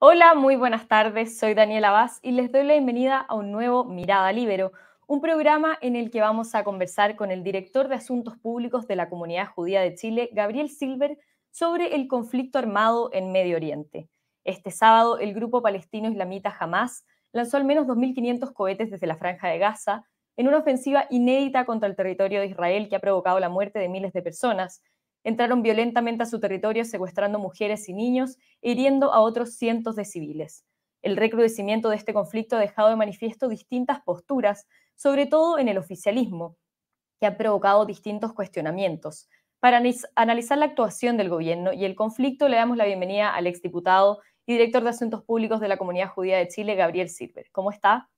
Hola, muy buenas tardes. Soy Daniela Vaz y les doy la bienvenida a un nuevo Mirada Libero, un programa en el que vamos a conversar con el director de Asuntos Públicos de la Comunidad Judía de Chile, Gabriel Silver, sobre el conflicto armado en Medio Oriente. Este sábado, el grupo palestino islamita Hamas lanzó al menos 2.500 cohetes desde la franja de Gaza en una ofensiva inédita contra el territorio de Israel que ha provocado la muerte de miles de personas entraron violentamente a su territorio secuestrando mujeres y niños e hiriendo a otros cientos de civiles. El recrudecimiento de este conflicto ha dejado de manifiesto distintas posturas, sobre todo en el oficialismo, que ha provocado distintos cuestionamientos. Para analizar la actuación del gobierno y el conflicto, le damos la bienvenida al exdiputado y director de Asuntos Públicos de la Comunidad Judía de Chile, Gabriel Silver. ¿Cómo está?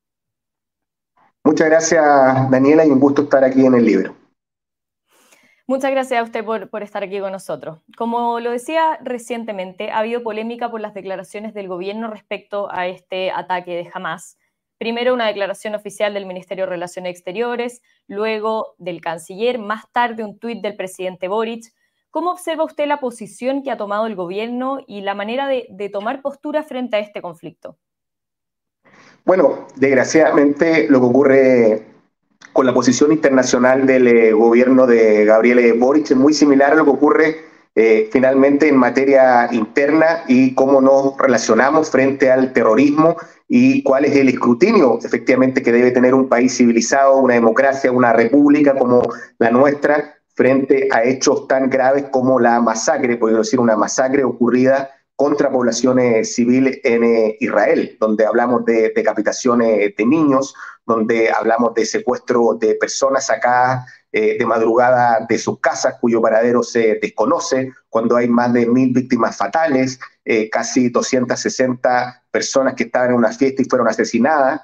Muchas gracias, Daniela, y un gusto estar aquí en el libro. Muchas gracias a usted por, estar aquí con nosotros. Como lo decía recientemente, ha habido polémica por las declaraciones del gobierno respecto a este ataque de Hamas. Primero una declaración oficial del Ministerio de Relaciones Exteriores, luego del canciller, más tarde un tuit del presidente Boric. ¿Cómo observa usted la posición que ha tomado el gobierno y la manera de, tomar postura frente a este conflicto? Bueno, desgraciadamente lo que ocurre con la posición internacional del eh, gobierno de Gabriel Boric, es muy similar a lo que ocurre eh, finalmente en materia interna y cómo nos relacionamos frente al terrorismo y cuál es el escrutinio efectivamente que debe tener un país civilizado, una democracia, una república como la nuestra frente a hechos tan graves como la masacre, podemos decir una masacre ocurrida contra poblaciones civiles en eh, Israel, donde hablamos de decapitaciones de niños, donde hablamos de secuestro de personas sacadas eh, de madrugada de sus casas, cuyo paradero se desconoce, cuando hay más de mil víctimas fatales, eh, casi 260 personas que estaban en una fiesta y fueron asesinadas,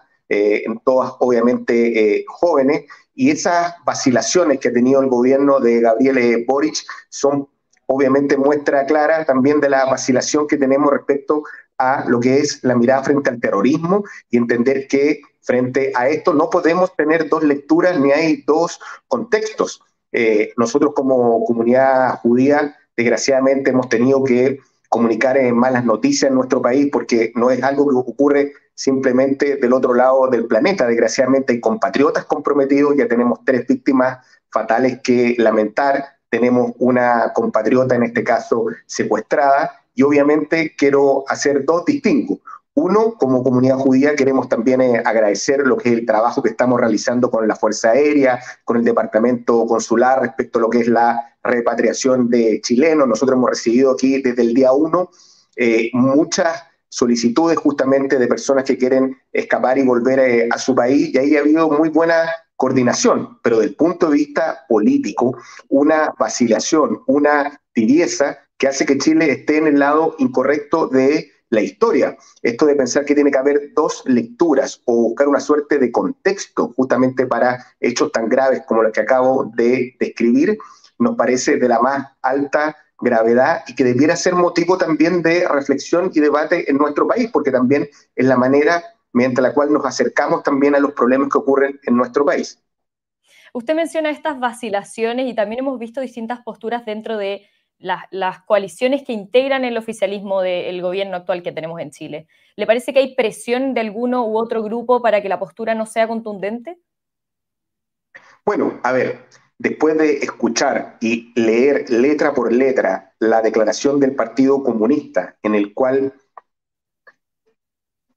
todas obviamente jóvenes, y esas vacilaciones que ha tenido el gobierno de Gabriel Boric son obviamente muestra clara también de la vacilación que tenemos respecto a lo que es la mirada frente al terrorismo y entender que frente a esto no podemos tener dos lecturas ni hay dos contextos. Eh, nosotros como comunidad judía, desgraciadamente, hemos tenido que comunicar malas noticias en nuestro país porque no es algo que ocurre simplemente del otro lado del planeta. Desgraciadamente hay compatriotas comprometidos, ya tenemos tres víctimas fatales que lamentar tenemos una compatriota, en este caso, secuestrada, y obviamente quiero hacer dos distingos. Uno, como comunidad judía queremos también eh, agradecer lo que es el trabajo que estamos realizando con la Fuerza Aérea, con el Departamento Consular respecto a lo que es la repatriación de chilenos. Nosotros hemos recibido aquí desde el día uno eh, muchas solicitudes justamente de personas que quieren escapar y volver eh, a su país y ahí ha habido muy buena coordinación, pero del punto de vista político, una vacilación, una tibieza que hace que Chile esté en el lado incorrecto de la historia. Esto de pensar que tiene que haber dos lecturas o buscar una suerte de contexto justamente para hechos tan graves como los que acabo de describir, nos parece de la más alta gravedad y que debiera ser motivo también de reflexión y debate en nuestro país, porque también es la manera mediante la cual nos acercamos también a los problemas que ocurren en nuestro país. Usted menciona estas vacilaciones y también hemos visto distintas posturas dentro de las, coaliciones que integran el oficialismo del gobierno actual que tenemos en Chile. ¿Le parece que hay presión de alguno u otro grupo para que la postura no sea contundente? Bueno, a ver, después de escuchar y leer letra por letra la declaración del Partido Comunista, en el cual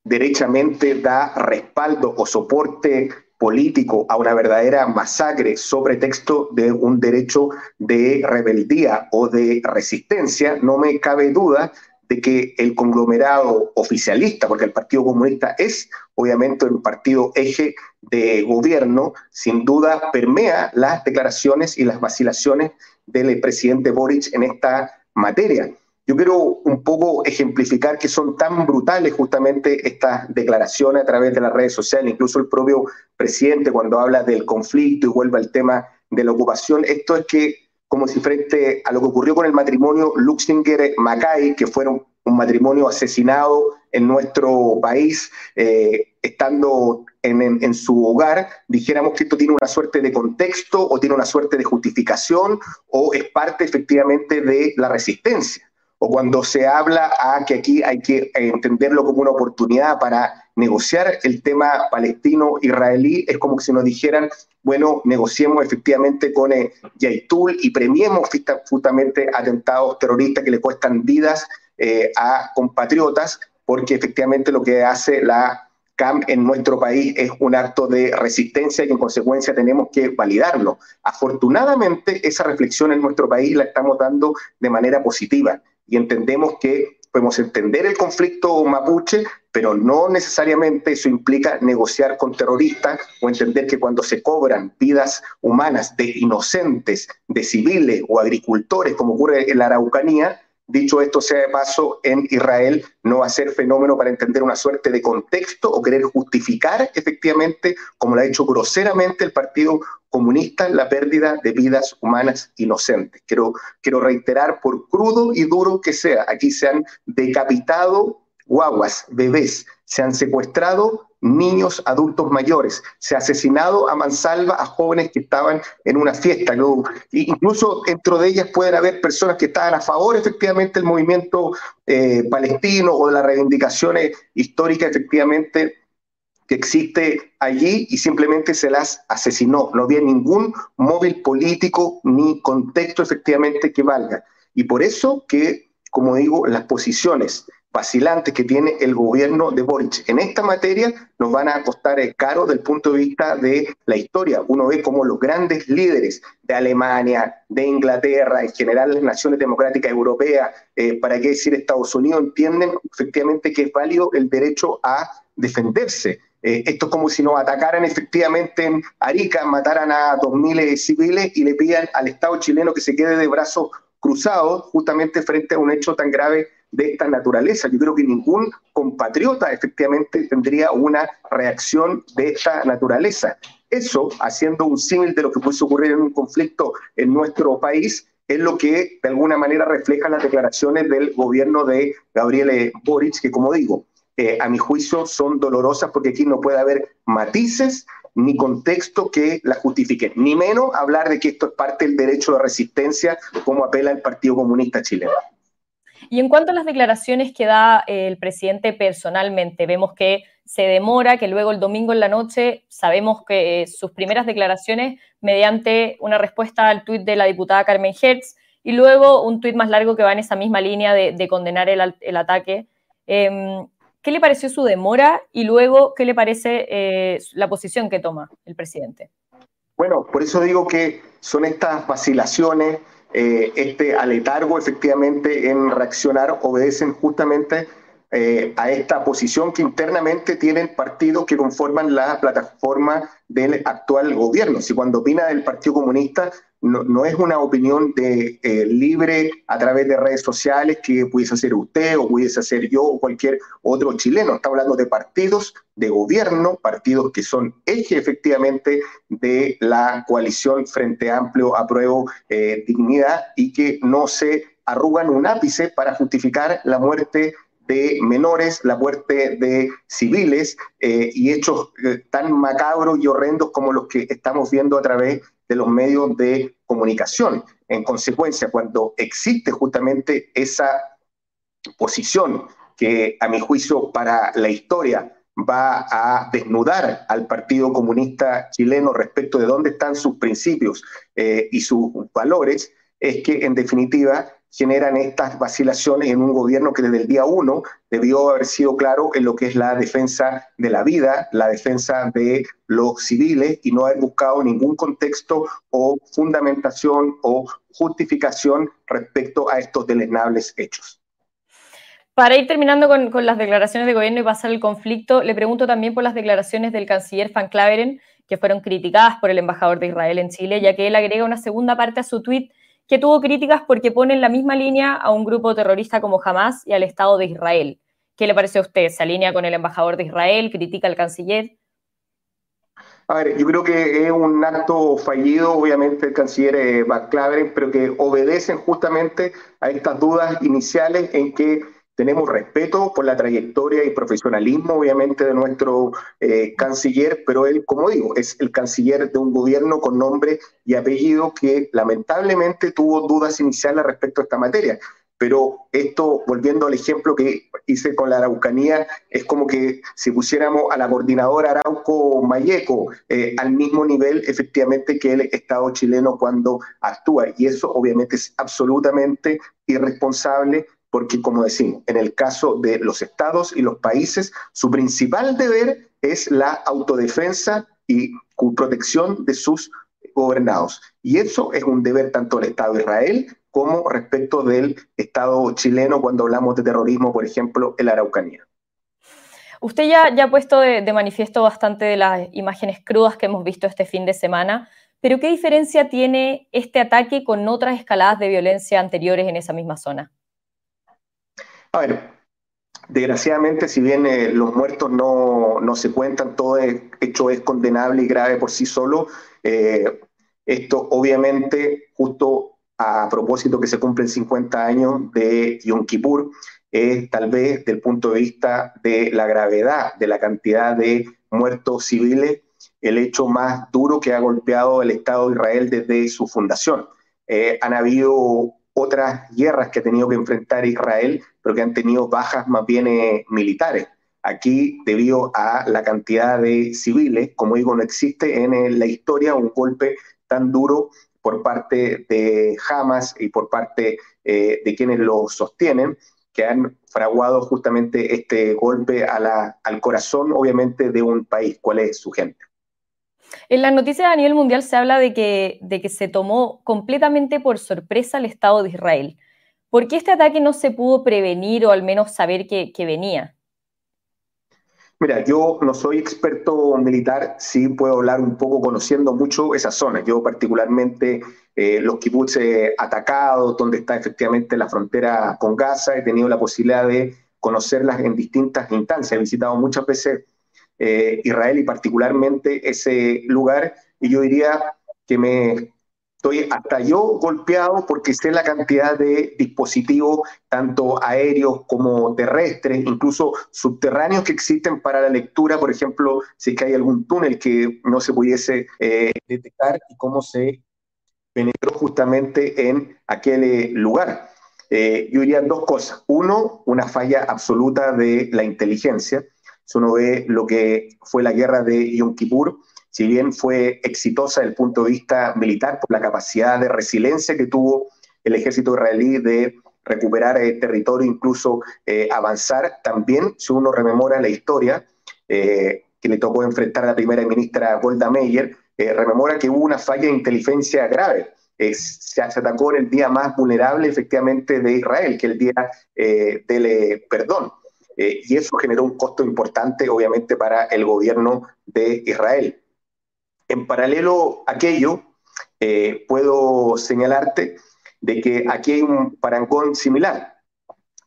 derechamente da respaldo o soporte político a una verdadera masacre sobre texto de un derecho de rebeldía o de resistencia, no me cabe duda de que el conglomerado oficialista, porque el Partido Comunista es obviamente un partido eje de gobierno, sin duda permea las declaraciones y las vacilaciones del presidente Boric en esta materia. Yo quiero un poco ejemplificar que son tan brutales justamente estas declaraciones a través de las redes sociales, incluso el propio presidente cuando habla del conflicto y vuelve al tema de la ocupación. Esto es que, como si frente a lo que ocurrió con el matrimonio Luxinger-Macay, que fueron un matrimonio asesinado en nuestro país, eh, estando en, en, su hogar, dijéramos que esto tiene una suerte de contexto o tiene una suerte de justificación o es parte efectivamente de la resistencia o cuando se habla a que aquí hay que entenderlo como una oportunidad para negociar el tema palestino-israelí, es como si nos dijeran, bueno, negociemos efectivamente con eh, Yaitul y premiemos justamente atentados terroristas que le cuestan vidas eh, a compatriotas, porque efectivamente lo que hace la CAM en nuestro país es un acto de resistencia y en consecuencia tenemos que validarlo. Afortunadamente, esa reflexión en nuestro país la estamos dando de manera positiva y entendemos que podemos entender el conflicto mapuche, pero no necesariamente eso implica negociar con terroristas o entender que cuando se cobran vidas humanas de inocentes, de civiles o agricultores, como ocurre en la Araucanía, Dicho esto sea de paso, en Israel no va a ser fenómeno para entender una suerte de contexto o querer justificar efectivamente, como lo ha hecho groseramente el Partido Comunista, la pérdida de vidas humanas inocentes. Quiero, quiero reiterar, por crudo y duro que sea, aquí se han decapitado guaguas, bebés, se han secuestrado niños, adultos mayores. Se ha asesinado a mansalva a jóvenes que estaban en una fiesta. Incluso dentro de ellas pueden haber personas que estaban a favor efectivamente del movimiento eh, palestino o de las reivindicaciones históricas efectivamente que existe allí y simplemente se las asesinó. No había ningún móvil político ni contexto efectivamente que valga. Y por eso que, como digo, las posiciones vacilantes que tiene el gobierno de Boric en esta materia nos van a costar caro del punto de vista de la historia. Uno ve como los grandes líderes de Alemania, de Inglaterra, en general las naciones democráticas europeas, eh, para qué decir Estados Unidos, entienden efectivamente que es válido el derecho a defenderse. Eh, esto es como si nos atacaran efectivamente en Arica, mataran a 2.000 civiles y le pidan al Estado chileno que se quede de brazos cruzados justamente frente a un hecho tan grave de esta naturaleza. Yo creo que ningún compatriota efectivamente tendría una reacción de esta naturaleza. Eso, haciendo un símil de lo que puede ocurrir en un conflicto en nuestro país, es lo que de alguna manera refleja las declaraciones del gobierno de Gabriel Boric, que como digo, eh, a mi juicio son dolorosas porque aquí no puede haber matices ni contexto que la justifiquen, ni menos hablar de que esto es parte del derecho de resistencia como apela el Partido Comunista Chileno. Y en cuanto a las declaraciones que da eh, el presidente personalmente, vemos que se demora, que luego el domingo en la noche sabemos que eh, sus primeras declaraciones mediante una respuesta al tuit de la diputada Carmen Hertz y luego un tuit más largo que va en esa misma línea de, condenar el, ataque. Em, ¿Qué le pareció su demora y luego qué le parece eh, la posición que toma el presidente? Bueno, por eso digo que son estas vacilaciones, eh, este aletargo efectivamente en reaccionar obedecen justamente eh, a esta posición que internamente tienen partidos que conforman la plataforma del actual gobierno. Si cuando opina del Partido Comunista no, es una opinión de, eh, libre a través de redes sociales que pudiese hacer usted o pudiese hacer yo o cualquier otro chileno. Está hablando de partidos de gobierno, partidos que son eje efectivamente de la coalición Frente Amplio, Apruebo, eh, Dignidad y que no se arrugan un ápice para justificar la muerte de menores, la muerte de civiles eh, y hechos tan macabros y horrendos como los que estamos viendo a través de los medios de comunicación. En consecuencia, cuando existe justamente esa posición que a mi juicio para la historia va a desnudar al Partido Comunista chileno respecto de dónde están sus principios eh, y sus valores, es que en definitiva generan estas vacilaciones en un gobierno que desde el día uno debió haber sido claro en lo que es la defensa de la vida, la defensa de los civiles y no haber buscado ningún contexto o fundamentación o justificación respecto a estos deleznables hechos. Para ir terminando con, las declaraciones de gobierno y pasar el conflicto, le pregunto también por las declaraciones del canciller Van Claveren, que fueron criticadas por el embajador de Israel en Chile, ya que él agrega una segunda parte a su tuit que tuvo críticas porque pone en la misma línea a un grupo terrorista como Hamas y al Estado de Israel. ¿Qué le parece a usted? ¿Se alinea con el embajador de Israel? ¿Critica al canciller? A ver, yo creo que es un acto fallido, obviamente, el canciller eh, pero que obedecen justamente a estas dudas iniciales en que tenemos respeto por la trayectoria y profesionalismo, obviamente, de nuestro eh, canciller, pero él, como digo, es el canciller de un gobierno con nombre y apellido que lamentablemente tuvo dudas iniciales respecto a esta materia. pero esto, volviendo al ejemplo que hice con la Araucanía, es como que si pusiéramos a la coordinadora Arauco Mayeco eh, al mismo nivel, efectivamente, que el Estado chileno cuando actúa. Y eso obviamente es absolutamente irresponsable porque, como decimos, en el caso de los estados y los países, su principal deber es la autodefensa y protección de sus gobernados. Y eso es un deber tanto del Estado de Israel como respecto del Estado chileno cuando hablamos de terrorismo, por ejemplo, en la Araucanía. Usted ya, ha puesto de, manifiesto bastante de las imágenes crudas que hemos visto este fin de semana, pero ¿qué diferencia tiene este ataque con otras escaladas de violencia anteriores en esa misma zona? A ver, desgraciadamente, si bien eh, los muertos no, no, se cuentan, todo es, hecho es condenable y grave por sí solo, eh, esto obviamente justo a propósito que se cumplen 50 años de Yom Kippur, es tal vez del punto de vista de la gravedad de la cantidad de muertos civiles, el hecho más duro que ha golpeado el Estado de Israel desde su fundación. Eh, han habido otras guerras que ha tenido que enfrentar Israel, pero que han tenido bajas más bien eh, militares. Aquí, debido a la cantidad de civiles, como digo, no existe en eh, la historia un golpe tan duro por parte de Hamas y por parte eh, de quienes lo sostienen, que han fraguado justamente este golpe al corazón, obviamente, de un país. ¿Cuál es su gente? En las noticias a nivel mundial se habla de que, de que se tomó completamente por sorpresa el Estado de Israel. ¿Por qué este ataque no se pudo prevenir o al menos saber que, venía? Mira, yo no soy experto militar, sí puedo hablar un poco conociendo mucho esa zona. Yo particularmente eh, los kibbutz atacados, donde está efectivamente la frontera con Gaza, he tenido la posibilidad de conocerlas en distintas instancias. He visitado muchas veces eh, Israel y particularmente ese lugar y yo diría que me Estoy hasta yo golpeado porque sé la cantidad de dispositivos, tanto aéreos como terrestres, incluso subterráneos que existen para la lectura, por ejemplo, si es que hay algún túnel que no se pudiese eh, detectar y cómo se penetró justamente en aquel eh, lugar. Eh, yo diría dos cosas. Uno, una falla absoluta de la inteligencia. Si uno ve lo que fue la guerra de Yom Kippur, si bien fue exitosa desde el punto de vista militar por la capacidad de resiliencia que tuvo el ejército israelí de recuperar el eh, territorio, incluso eh, avanzar, también si uno rememora la historia eh, que le tocó enfrentar a la primera ministra Golda Meir, rememora que hubo una falla de inteligencia grave. Se, atacó en el día más vulnerable efectivamente de Israel, que el día del perdón. y eso generó un costo importante, obviamente, para el gobierno de Israel. En paralelo a aquello, eh, puedo señalarte de que aquí hay un parangón similar.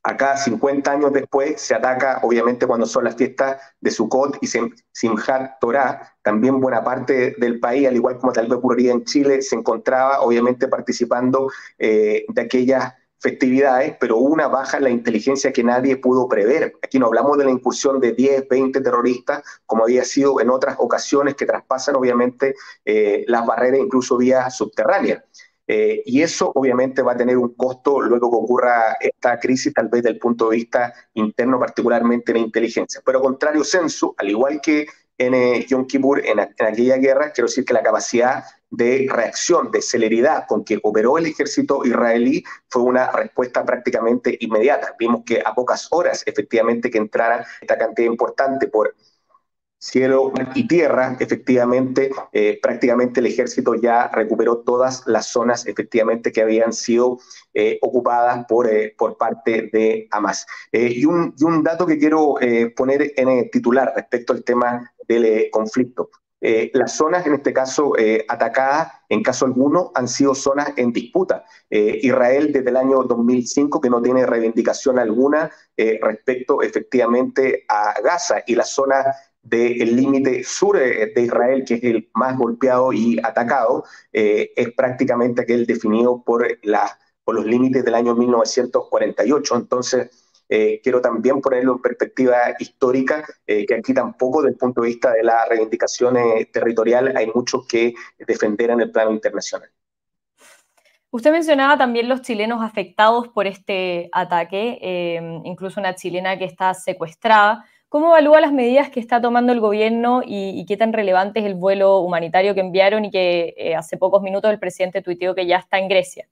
Acá, 50 años después, se ataca, obviamente, cuando son las fiestas de Sukkot y Simchat Torah. También buena parte del país, al igual como tal vez ocurriría en Chile, se encontraba, obviamente, participando eh, de aquellas festividades, pero una baja en la inteligencia que nadie pudo prever. Aquí no hablamos de la incursión de 10, 20 terroristas, como había sido en otras ocasiones que traspasan obviamente eh, las barreras incluso vía subterránea. Eh, y eso obviamente va a tener un costo luego que ocurra esta crisis, tal vez del punto de vista interno, particularmente en la inteligencia. Pero contrario censo, al igual que en eh, Yom Kippur, en, en, aquella guerra, quiero decir que la capacidad de reacción, de celeridad con que operó el ejército israelí fue una respuesta prácticamente inmediata. Vimos que a pocas horas, efectivamente, que entrara esta cantidad importante por cielo y tierra, efectivamente, eh, prácticamente el ejército ya recuperó todas las zonas, efectivamente, que habían sido eh, ocupadas por, eh, por parte de Hamas. Y un, y, un, dato que quiero poner en el titular respecto al tema del conflicto. Eh, las zonas, en este caso, eh, atacadas, en caso alguno, han sido zonas en disputa. Eh, Israel, desde el año 2005, que no tiene reivindicación alguna respecto efectivamente a Gaza y la zona del límite sur de Israel, que es el más golpeado y atacado, es prácticamente aquel definido por los límites del año 1948. Entonces, eh, quiero también ponerlo en perspectiva histórica, eh, que aquí tampoco desde el punto de vista de la reivindicación territorial hay mucho que defender en el plano internacional. Usted mencionaba también los chilenos afectados por este ataque, eh, incluso una chilena que está secuestrada. ¿Cómo evalúa las medidas que está tomando el gobierno y, qué tan relevante es el vuelo humanitario que enviaron y que eh, hace pocos minutos el presidente tuiteó que ya está en Grecia?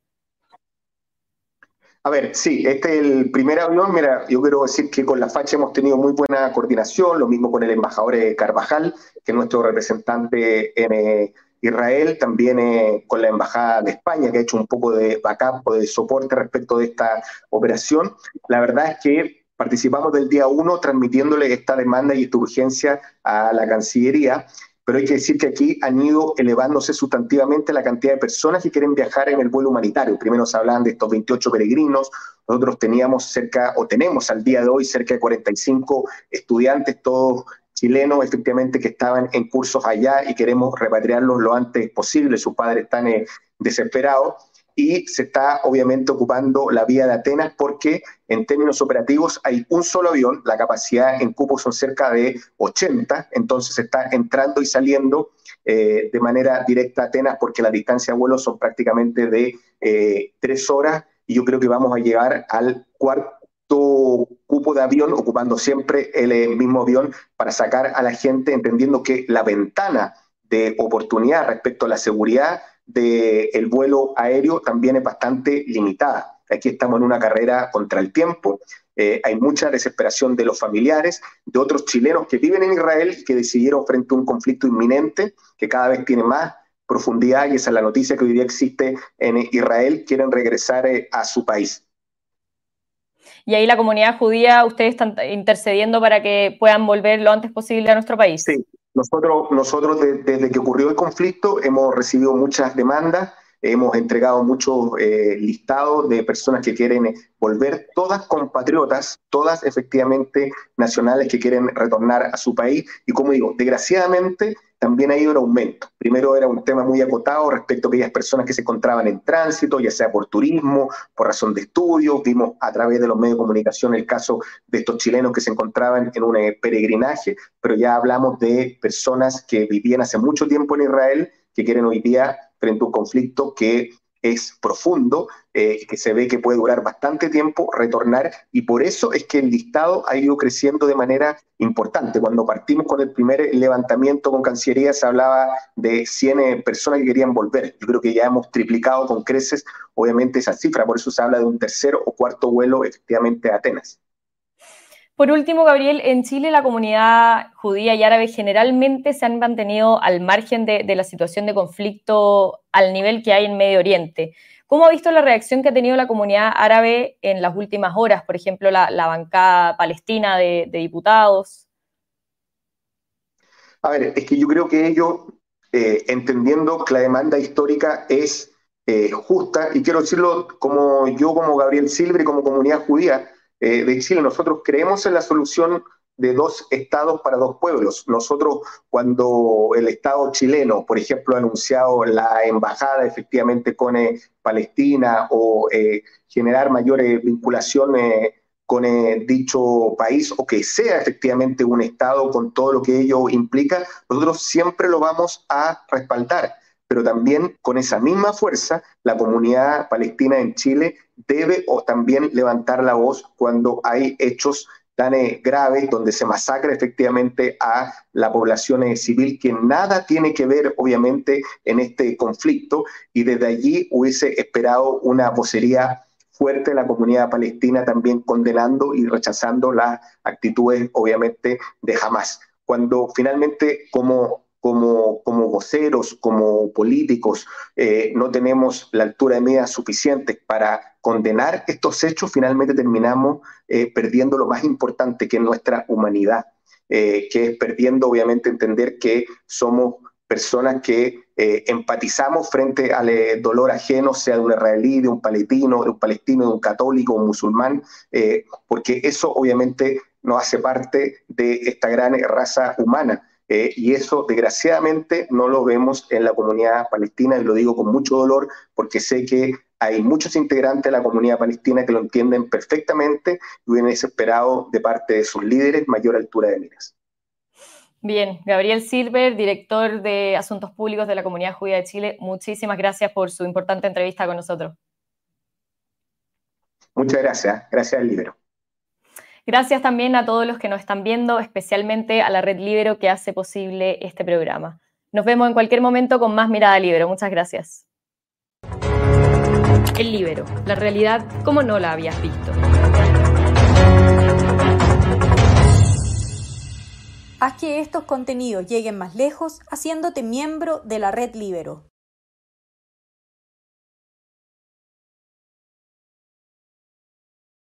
A ver, sí, este es el primer avión. Mira, yo quiero decir que con la facha hemos tenido muy buena coordinación, lo mismo con el embajador Carvajal, que es nuestro representante en eh, Israel, también eh, con la embajada de España, que ha hecho un poco de backup o de soporte respecto de esta operación. La verdad es que participamos del día uno transmitiéndole esta demanda y esta urgencia a la Cancillería pero hay que decir que aquí han ido elevándose sustantivamente la cantidad de personas que quieren viajar en el vuelo humanitario. Primero se hablaban de estos 28 peregrinos, nosotros teníamos cerca, o tenemos al día de hoy, cerca de 45 estudiantes, todos chilenos, efectivamente, que estaban en cursos allá y queremos repatriarlos lo antes posible. Sus padres están eh, desesperados y se está obviamente ocupando la vía de Atenas porque en términos operativos hay un solo avión, la capacidad en cupo son cerca de 80, entonces se está entrando y saliendo eh, de manera directa a Atenas porque la distancia de vuelo son prácticamente de eh, tres horas y yo creo que vamos a llegar al cuarto cupo de avión, ocupando siempre el eh, mismo avión para sacar a la gente, entendiendo que la ventana de oportunidad respecto a la seguridad del vuelo aéreo también es bastante limitada. Aquí estamos en una carrera contra el tiempo. Eh, hay mucha desesperación de los familiares, de otros chilenos que viven en Israel, que decidieron frente a un conflicto inminente, que cada vez tiene más profundidad, y esa es la noticia que hoy día existe en Israel, quieren regresar eh, a su país. Y ahí la comunidad judía, ustedes están intercediendo para que puedan volver lo antes posible a nuestro país. Sí, nosotros, nosotros desde que ocurrió el conflicto hemos recibido muchas demandas, hemos entregado muchos eh, listados de personas que quieren volver, todas compatriotas, todas efectivamente nacionales que quieren retornar a su país. Y como digo, desgraciadamente también ha ido en aumento. Primero era un tema muy acotado respecto a aquellas personas que se encontraban en tránsito, ya sea por turismo, por razón de estudio. Vimos a través de los medios de comunicación el caso de estos chilenos que se encontraban en un eh, peregrinaje, pero ya hablamos de personas que vivían hace mucho tiempo en Israel, que quieren hoy día, frente a un conflicto que es profundo, eh, que se ve que puede durar bastante tiempo, retornar, y por eso es que el listado ha ido creciendo de manera importante. Cuando partimos con el primer levantamiento con Cancillería se hablaba de 100 eh, personas que querían volver. Yo creo que ya hemos triplicado con creces, obviamente, esa cifra, por eso se habla de un tercer o cuarto vuelo efectivamente a Atenas. Por último, Gabriel, en Chile la comunidad judía y árabe generalmente se han mantenido al margen de, la situación de conflicto al nivel que hay en Medio Oriente. ¿Cómo ha visto la reacción que ha tenido la comunidad árabe en las últimas horas? Por ejemplo, la, bancada palestina de, diputados. A ver, es que yo creo que ellos, eh, entendiendo que la demanda histórica es eh, justa, y quiero decirlo como yo, como Gabriel Silver y como comunidad judía, eh, de Chile. Nosotros creemos en la solución de dos estados para dos pueblos. Nosotros, cuando el Estado chileno, por ejemplo, ha anunciado la embajada efectivamente con eh, Palestina o eh, generar mayores vinculaciones con dicho país o que sea efectivamente un Estado con todo lo que ello implica, nosotros siempre lo vamos a respaldar pero también con esa misma fuerza la comunidad palestina en Chile debe o también levantar la voz cuando hay hechos tan eh, graves donde se masacra efectivamente a la población eh, civil que nada tiene que ver obviamente en este conflicto y desde allí hubiese esperado una vocería fuerte la comunidad palestina también condenando y rechazando las actitudes obviamente de Hamas. Cuando finalmente como como, como voceros, como políticos, eh, no tenemos la altura de medidas suficiente para condenar estos hechos, finalmente terminamos eh, perdiendo lo más importante que es nuestra humanidad, eh, que es perdiendo obviamente entender que somos personas que empatizamos frente al dolor ajeno, sea de un israelí, de un palestino, de un palestino, de un católico, un musulmán, porque eso obviamente no hace parte de esta gran raza humana. Eh, y eso, desgraciadamente, no lo vemos en la comunidad palestina, y lo digo con mucho dolor, porque sé que hay muchos integrantes de la comunidad palestina que lo entienden perfectamente y hubieran esperado de parte de sus líderes mayor altura de miras. Bien, Gabriel Silver, director de Asuntos Públicos de la Comunidad Judía de Chile, muchísimas gracias por su importante entrevista con nosotros. Muchas gracias, gracias al Libero. Gracias también a todos los que nos están viendo, especialmente a la Red Libero que hace posible este programa. Nos vemos en cualquier momento con más Mirada Libero. Muchas gracias. El Libero, la realidad como no la habías visto. Haz que estos contenidos lleguen más lejos haciéndote miembro de la Red Libero.